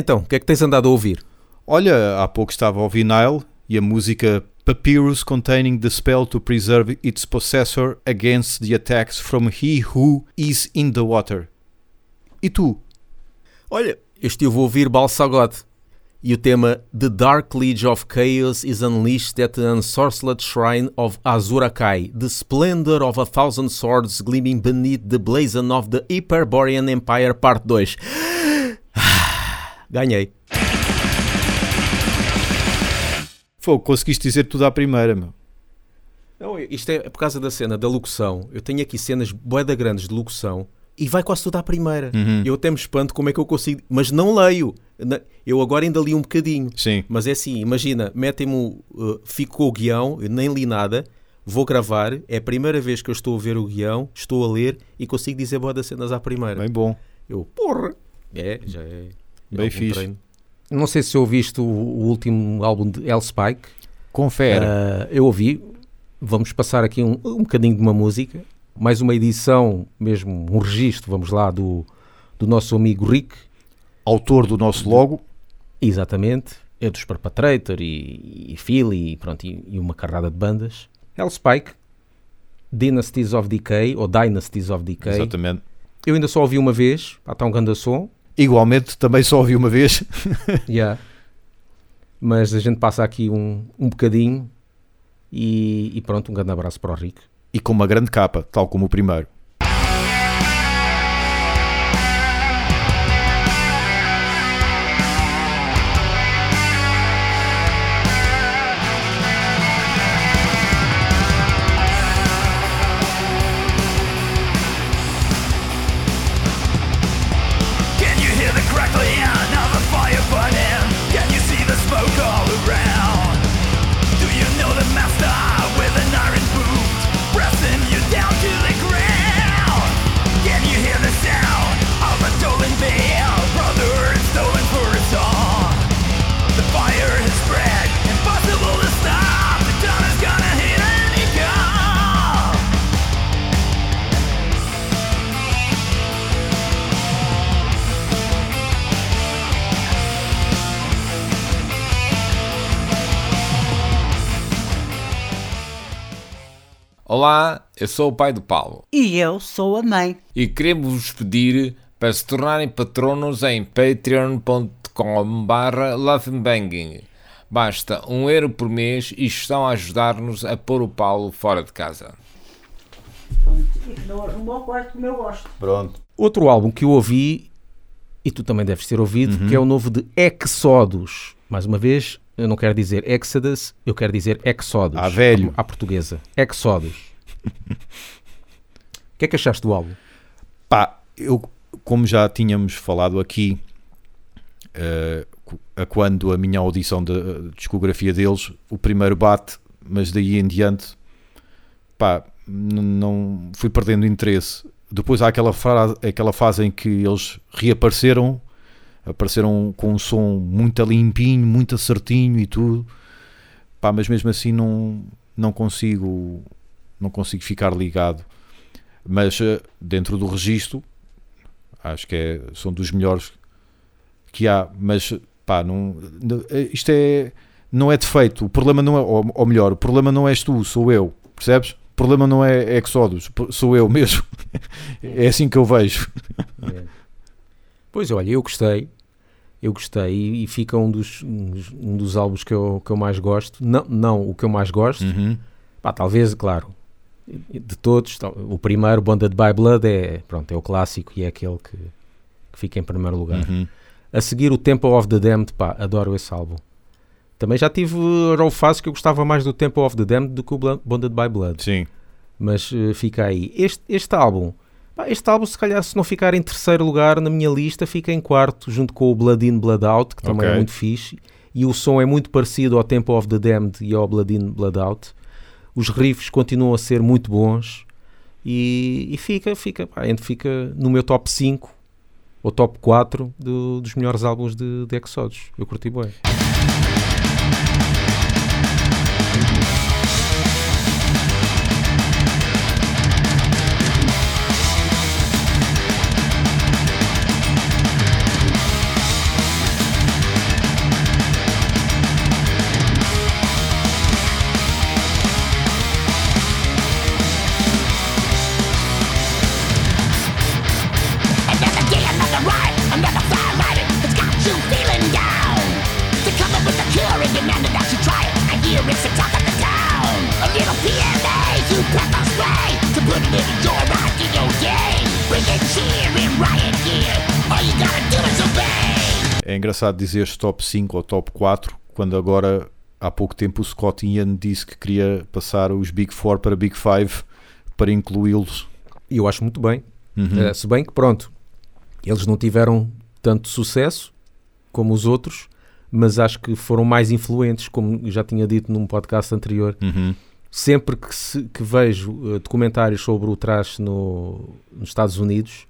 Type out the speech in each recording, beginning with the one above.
Então, o que é que tens andado a ouvir? Olha, há pouco estava a ouvir Nile e a música Papyrus containing the spell to preserve its possessor against the attacks from he who is in the water. E tu? Olha, eu estive a ouvir Balsagote e o tema The Dark Legion of Chaos is unleashed at the unsorceled shrine of Azurakai, the splendor of a thousand swords gleaming beneath the blazon of the Hyperborean Empire Parte 2. Ganhei. Fogo, conseguiste dizer tudo à primeira, meu. Não, isto é por causa da cena da locução. Eu tenho aqui cenas boeda grandes de locução e vai quase tudo à primeira. Uhum. Eu até me espanto como é que eu consigo. Mas não leio. Eu agora ainda li um bocadinho. Sim. Mas é assim, imagina, metem-me, uh, fico com o guião, eu nem li nada, vou gravar, é a primeira vez que eu estou a ver o guião, estou a ler e consigo dizer boa das cenas à primeira. Bem bom. Eu, porra! É, já é. Bem algum fixe. treino. Não sei se ouviste o, o último álbum de El Spike. Confere. Ah, eu ouvi. Vamos passar aqui um, um bocadinho de uma música. Mais uma edição, mesmo um registro, vamos lá, do, do nosso amigo Rick. Autor do nosso logo. Exatamente. É dos Perpetrator e, e Philly e, pronto, e, e uma carrada de bandas. El Spike, Dynasties of Decay, ou Dynasties of Decay. Exatamente. Eu ainda só ouvi uma vez, está um grande som. Igualmente, também só ouvi uma vez. Yeah. Mas a gente passa aqui um, um bocadinho e, e pronto, um grande abraço para o Rick. E com uma grande capa, tal como o primeiro. Olá, eu sou o pai do Paulo E eu sou a mãe. e queremos vos pedir para se tornarem patronos em patreon.com barra. Basta um euro por mês e estão a ajudar-nos a pôr o Paulo fora de casa. Não arrumou o quarto como eu gosto. Pronto. Outro álbum que eu ouvi, e tu também deves ter ouvido, que é o novo de Exodus. Mais uma vez, eu não quero dizer Exodus, eu quero dizer Exodus. Ah, velho. À, à portuguesa. Exodus. O que é que achaste do álbum? Pá, eu, como já tínhamos falado aqui, eh, a quando a minha audição da discografia deles, o primeiro bate, mas daí em diante, pá, não fui perdendo interesse. Depois há aquela, fra- aquela fase em que eles reapareceram, apareceram com um som muito limpinho, muito certinho e tudo, pá, mas mesmo assim não, não consigo não consigo ficar ligado. Mas eh, dentro do registro, acho que é, são dos melhores que há, mas pá, não, eh, isto é, não é defeito, o problema não é, ou, ou melhor, o problema não és tu, sou eu, percebes? O problema não é Exodus, sou eu mesmo. É assim que eu vejo. Pois olha, eu gostei. Eu gostei e, e fica um dos, um dos- álbuns que eu, que eu mais gosto. Não, não o que eu mais gosto. Uhum. Pá, talvez, claro, de todos, o primeiro, Bonded by Blood, é, pronto, é o clássico e é aquele que, que fica em primeiro lugar. Uhum. A seguir, o Temple of the Damned, pá, adoro esse álbum. Também já tive uh, fase que eu gostava mais do Temple of the Damned do que o Bonded by Blood, Sim. mas uh, fica aí. Este, este álbum, este álbum, se calhar, se não ficar em terceiro lugar na minha lista, fica em quarto, junto com o Blood In, Blood Out, que também Ok. é muito fixe. E o som é muito parecido ao Temple of the Damned e ao Blood In, Blood Out. Os riffs continuam a ser muito bons e, e fica, fica, pá, fica no meu top 5 ou top 4 do- dos melhores álbuns de, de Exodus. Eu curti bem. demanded that you try it, and the of the town. A little PMA, you spray, to put it in your game. Bring cheer riot gear, all you gotta do is obey. É engraçado dizeres top 5 ou top 4, quando agora há pouco tempo o Scott Ian disse que queria passar os Big Four para Big Five para incluí-los. E eu acho muito bem. Uhum. Uh, se bem que, pronto, eles não tiveram tanto sucesso como os outros, mas acho que foram mais influentes, como já tinha dito num podcast anterior. Uhum. Sempre que, se- que vejo eh, documentários sobre o trash no, nos Estados Unidos,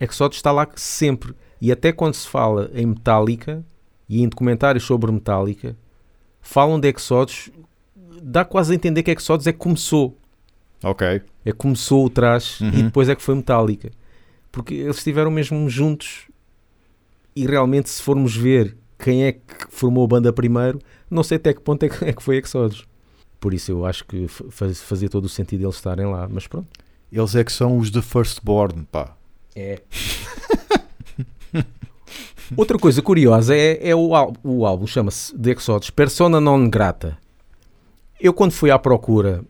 Exodus está lá sempre. E até quando se fala em Metallica e em documentários sobre Metallica, falam de Exodus, dá quase a entender que Exodus é que começou. Ok. É que começou o trash e Uhum. depois é que foi Metallica. Porque eles estiveram mesmo juntos e realmente se formos ver quem é que formou a banda primeiro, não sei até que ponto é que, é que foi Exodus. Por isso eu acho que fa- faz- fazia todo o sentido eles estarem lá, mas pronto. Eles é que são os de Firstborn, pá. É. Outra coisa curiosa é, é o, ál- o álbum, chama-se The Exodus Persona Non Grata. Eu, quando fui à procura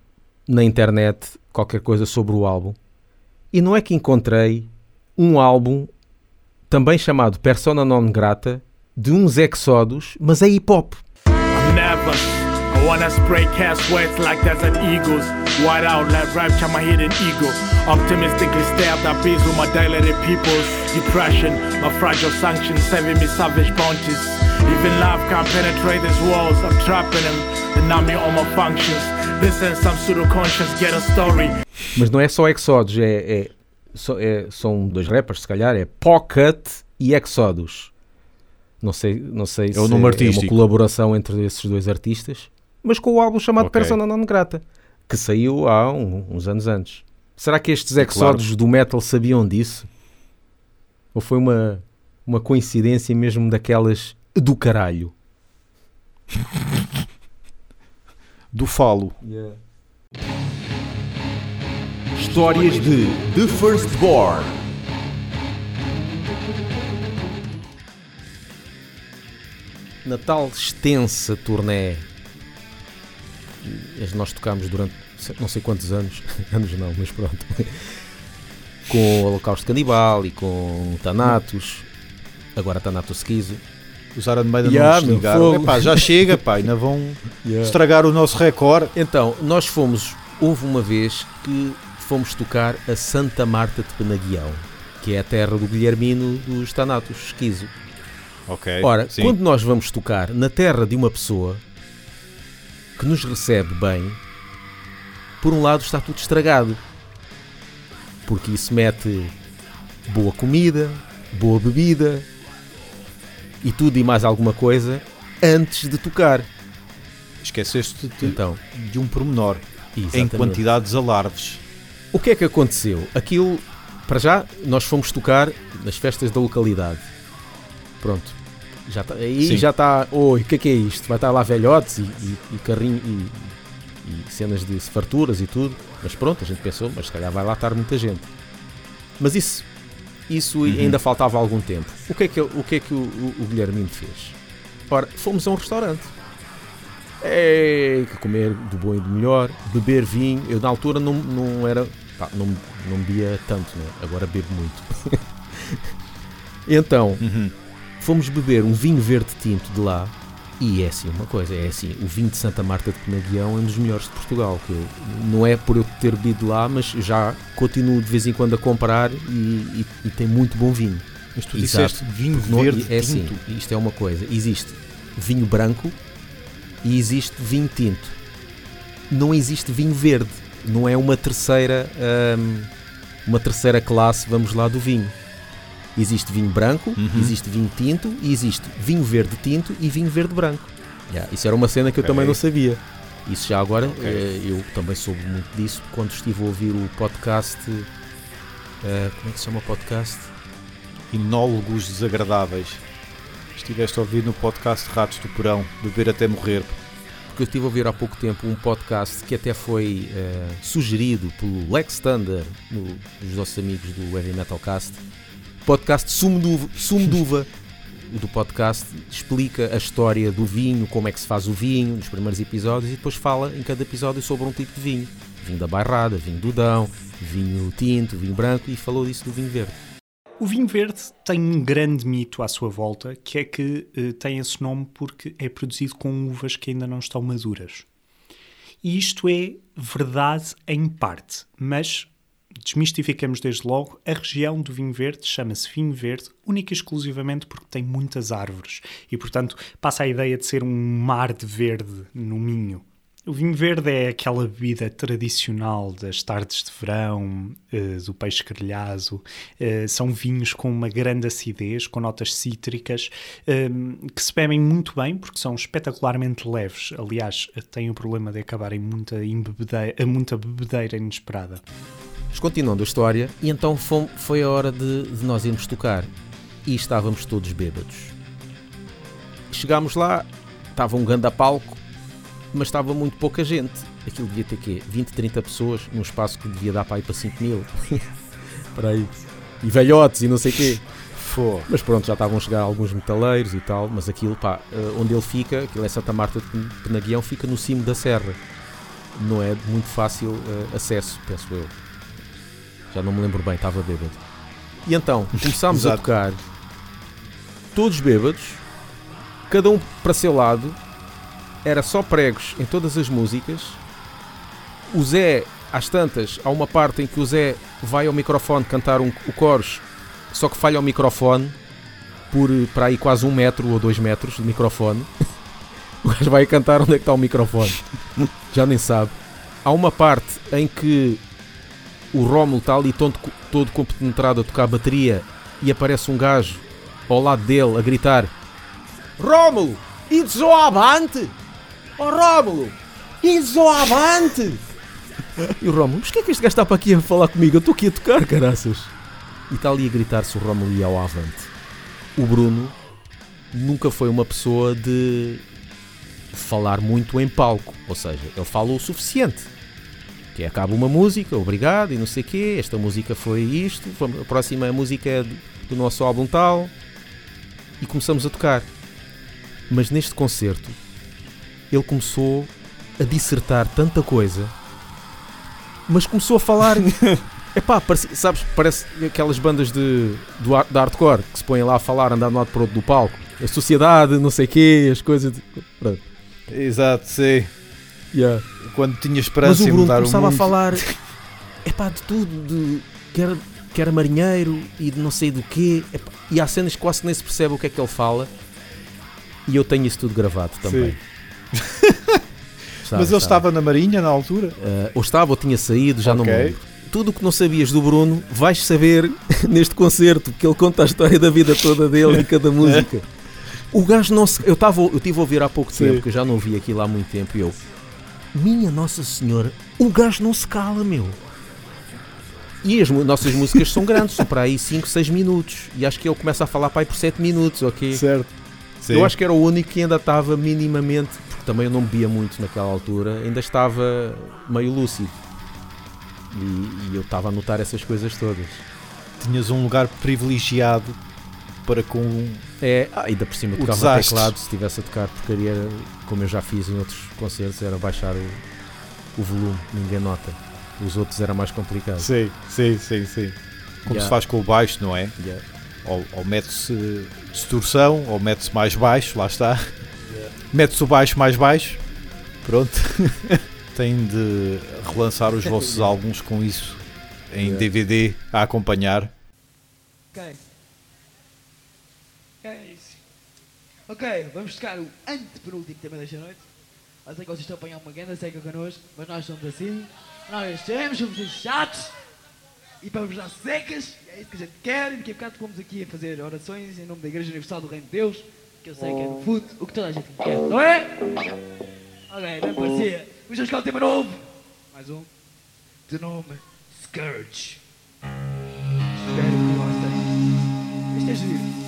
na internet qualquer coisa sobre o álbum, e não é que encontrei um álbum também chamado Persona Non Grata de uns Exodus, mas é hip hop. Never. I wanna spray cast words like desert eagles. White out like rapture my hidden ego. Optimistically stare at the beast with my dilated pupils. Depression, my fragile sanctions serving me savage bounties. Even love can't penetrate these walls. I'm trapping them, denying all my functions. This and some pseudo conscience get a story. Mas não é só Exodus, é, é- é- são dois rappers, se calhar, é Pocket e Exodus. Não sei, não sei se o nome é uma colaboração entre esses dois artistas, mas com o álbum chamado Ok. Persona Non Grata, que saiu há um- uns anos antes. Será que estes Claro. Exodus do metal sabiam disso? Ou foi uma, uma coincidência mesmo daquelas do caralho? Do Falo. Histórias de The Firstborn. Na tal extensa turné que nós tocámos durante não sei quantos anos, anos não, mas pronto, com o Holocausto Canibal e com Thanatos, agora Thanatos Skizo. Os Iron Maiden Yeah, não fogo. Epá, já chega, pá, ainda vão estragar o nosso recorde. Então, nós fomos, houve uma vez que fomos tocar a Santa Marta de Penaguião, que é a terra do Guilhermino dos Thanatos Esquizo. Ok. Ora, sim. quando nós vamos tocar na terra de uma pessoa que nos recebe bem, por um lado está tudo estragado. Porque isso mete boa comida, boa bebida e tudo e mais alguma coisa antes de tocar. Esqueceste de, Então, de um pormenor. Em exatamente. quantidades alarves. O que é que aconteceu? Aquilo, para já, nós fomos tocar nas festas da localidade. Pronto. Já tá, aí Sim. já está. Oi, o que é que é isto? Vai estar lá velhotes e, e, e carrinho e, e cenas de farturas e tudo. Mas pronto, a gente pensou, mas se calhar vai lá estar muita gente. Mas isso, isso ainda faltava algum tempo. O que é que, o, que, é que o, o, o Guilhermino fez? Ora, fomos a um restaurante. É, que comer do bom e do melhor, beber vinho. Eu na altura não, não era. pá, não, não bebia tanto, né? agora bebo muito. então, Uhum. Fomos beber um vinho verde tinto de lá. E é assim uma coisa, é assim, o vinho de Santa Marta de Penaguião é um dos melhores de Portugal. Que eu- não é por eu ter bebido lá, mas já continuo de vez em quando a comprar e, e- e tem muito bom vinho. Mas tu Exato. disseste vinho Porque não- verde é assim, tinto. isto é uma coisa. Existe vinho branco e existe vinho tinto. Não existe vinho verde. Não é uma terceira, hum, uma terceira classe, vamos lá, do vinho. Existe vinho branco, Uhum. existe vinho tinto e existe vinho verde tinto e vinho verde branco. Yeah, isso era uma cena que eu Ok. também não sabia. Isso já agora, Ok. eh, eu também soube muito disso quando estive a ouvir o podcast. eh, como é que se chama o podcast? Inólogos desagradáveis. Estiveste a ouvir no podcast Ratos do Porão, beber até morrer. porque eu estive a ouvir há pouco tempo um podcast que até foi eh, sugerido pelo Lex Thunder, no- dos nossos amigos do Heavy Metal Cast. Podcast Sumo de Uva, Sumo de Uva. Do podcast explica a história do vinho, como é que se faz o vinho, nos primeiros episódios, e depois fala em cada episódio sobre um tipo de vinho. Vinho da bairrada, vinho do Dão, vinho tinto, vinho branco, e falou disso do vinho verde. O vinho verde tem um grande mito à sua volta, que é que eh, tem esse nome porque é produzido com uvas que ainda não estão maduras. E isto é verdade em parte, mas desmistificamos desde logo, a região do vinho verde chama-se vinho verde única e exclusivamente porque tem muitas árvores e, portanto, passa a ideia de ser um mar de verde no Minho. O vinho verde é aquela bebida tradicional das tardes de verão, eh, do peixe grelhado. Eh, são vinhos com uma grande acidez, com notas cítricas, eh, que se bebem muito bem porque são espetacularmente leves. Aliás, têm o problema de acabarem muita, muita bebedeira inesperada. Continuando a história, e então fom- foi a hora de, de nós irmos tocar. E estávamos todos bêbados. Chegámos lá, estava um ganda palco, mas estava muito pouca gente. Aquilo devia ter quê? 20, 30 pessoas, num espaço que devia dar para ir para 5 mil. para aí. E velhotes e não sei quê. Pô, Mas pronto, já estavam a chegar alguns metaleiros e tal, mas aquilo, pá, eh, onde ele fica, aquilo é Santa Marta de Penaguião, fica no cimo da serra. Não é de muito fácil eh, acesso, penso eu. Já não me lembro bem, estava bêbado. E então, começámos a tocar, todos bêbados, cada um para seu lado, era só pregos em todas as músicas. O Zé, às tantas, há uma parte em que o Zé vai ao microfone cantar um, o coros, só que falha o microfone por para aí quase um metro ou dois metros de microfone. O gajo vai cantar onde é que está o microfone. Já nem sabe. Há uma parte em que o Rómulo está ali todo, todo compenetrado a tocar bateria e aparece um gajo ao lado dele a gritar Rómulo, ides ao avante! Ó Rómulo, ides ao avante! E o Rómulo, mas que é que este gajo está para aqui a falar comigo? Eu estou aqui a tocar, caraças! E está ali a gritar se o Rómulo ia ao avante. O Bruno nunca foi uma pessoa de falar muito em palco, ou seja, ele fala o suficiente. Que é, acaba uma música, obrigado e não sei o quê, esta música foi isto, a próxima música é do- nosso álbum tal, e começamos a tocar. Mas neste concerto, ele começou a dissertar tanta coisa, mas começou a falar. Epá, parece, sabes, parece aquelas bandas de, do, de hardcore que se põem lá a falar, andar de um lado para o outro do palco. A sociedade, não sei o quê, as coisas. De... Exato, sei. Yeah. Quando tinha Mas esperança o em Bruno mudar o começava mundo. a falar epá, de tudo, de, que, era, que era marinheiro e de não sei do quê. Epá, e há cenas que quase nem se percebe o que é que ele fala. E eu tenho isso tudo gravado também. Sabe, Mas ele sabe? estava na Marinha na altura? Eh, ou estava ou tinha saído, já não me lembro. Tudo o que não sabias do Bruno vais saber neste concerto, porque ele conta a história da vida toda dele em cada música. O gajo não se. Eu estava eu tive a ouvir há pouco Sim. tempo, que eu já não vi aquilo há muito tempo, e eu. Minha Nossa Senhora, o gajo não se cala, meu. E as nossas músicas são grandes, são para aí 5, 6 minutos. E acho que ele começa a falar para aí por 7 minutos, ok? Certo. Sim. Eu acho que era o único que ainda estava minimamente, porque também eu não bebia muito naquela altura, ainda estava meio lúcido. E, e eu estava a notar essas coisas todas. tinhas um lugar privilegiado para com. É, ah, ainda por cima O tocava desastre. teclado, se estivesse a tocar porcaria, como eu já fiz em outros concertos, era baixar o, o volume, ninguém nota. Os outros era mais complicado. Sim, sim, sim, sim. Como Yeah. se faz com o baixo, não é? Yeah. Ou, ou mete-se distorção, ou mete-se mais baixo, lá está. Mete-se o baixo mais baixo. Pronto. Tem de relançar os vossos álbuns com isso em Yeah. DVD a acompanhar. Ok. É isso. Ok, vamos tocar o antepenúltimo tema desta noite. Eu sei que vocês estão a apanhar uma grande seca connosco, mas nós somos assim. Nós temos, somos os chatos. E vos dar secas, é isso que a gente quer. E daqui a bocado fomos aqui a fazer orações em nome da Igreja Universal do Reino de Deus. Que eu sei que é no fundo o que toda a gente quer, não é? Ok, não parecia. Vamos buscar o tema novo. Mais um. De nome Scourge. Espero que gostem. Isto é giro.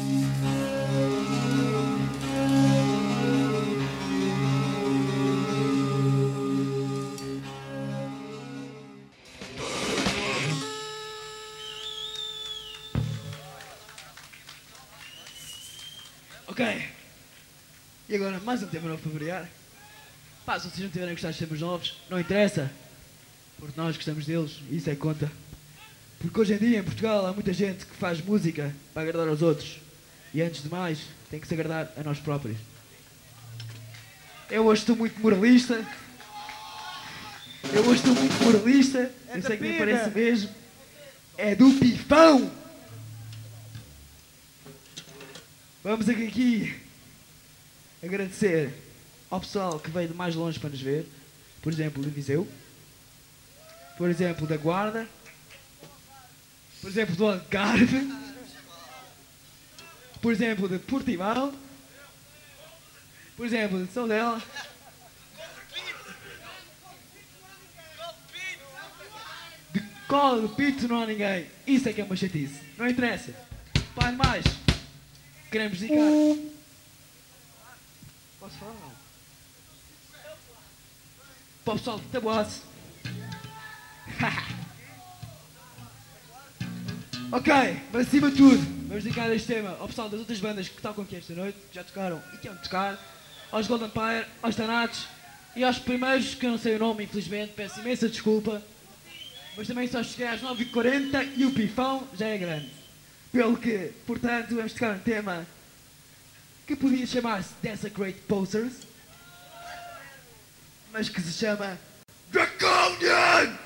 Ok. E agora mais um tema novo para variar. Pá, se vocês não tiverem gostado de temas novos, não interessa. Porque nós gostamos deles e isso é que conta. Porque hoje em dia em Portugal há muita gente que faz música para agradar aos outros. E antes de mais, tem que se agradar a nós próprios. Eu hoje estou muito moralista. Eu hoje estou muito moralista. Eu sei que me parece mesmo. É do pifão! Vamos aqui agradecer ao pessoal que veio de mais longe para nos ver. Por exemplo, de Viseu. Por exemplo, da Guarda. Por exemplo, do Algarve. Por exemplo, de Portimão. Por exemplo, de Soldela. De cola de pito não há ninguém. Isso é que é uma chatice. Não interessa. Pai mais. Queremos dedicar. Posso falar não? Para o pessoal de Taboase. ok, mas acima de tudo, vamos dedicar este tema ao pessoal das outras bandas que tocam aqui esta noite, que já tocaram e que vão tocar, aos Golden Empire, aos Tanatos e aos primeiros, que eu não sei o nome, infelizmente, peço imensa desculpa, mas também só cheguei às 9h40 e o pifão já é grande. Pelo que, portanto, vamos tocar um tema que podia chamar-se Desecrate Posters, mas que se chama Draconian!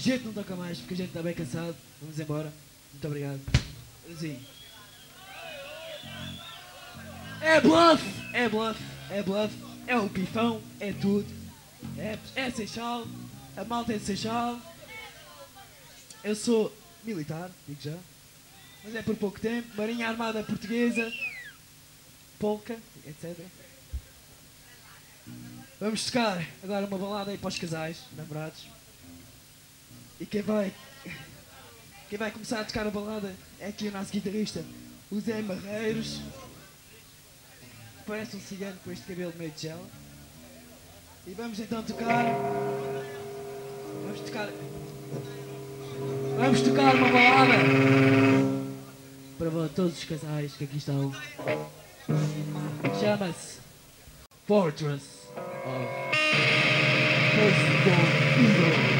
Gente não toca mais porque a gente está bem cansado. Vamos embora. Muito obrigado. Assim. É bluff! É bluff! É bluff! É o pifão! É tudo! É, é Seixal! A malta é Seixal! Eu sou militar, digo já. Mas é por pouco tempo. Marinha Armada Portuguesa. Polca, etc. Vamos tocar agora uma balada aí para os casais, namorados. E quem vai. Quem vai começar a tocar a balada é aqui o nosso guitarrista, o Zé Marreiros. Parece um cigano com este cabelo meio de gel. E vamos então tocar. Vamos tocar. Vamos tocar uma balada para todos os casais que aqui estão. Chama-se Fortress of Firstborn Evil.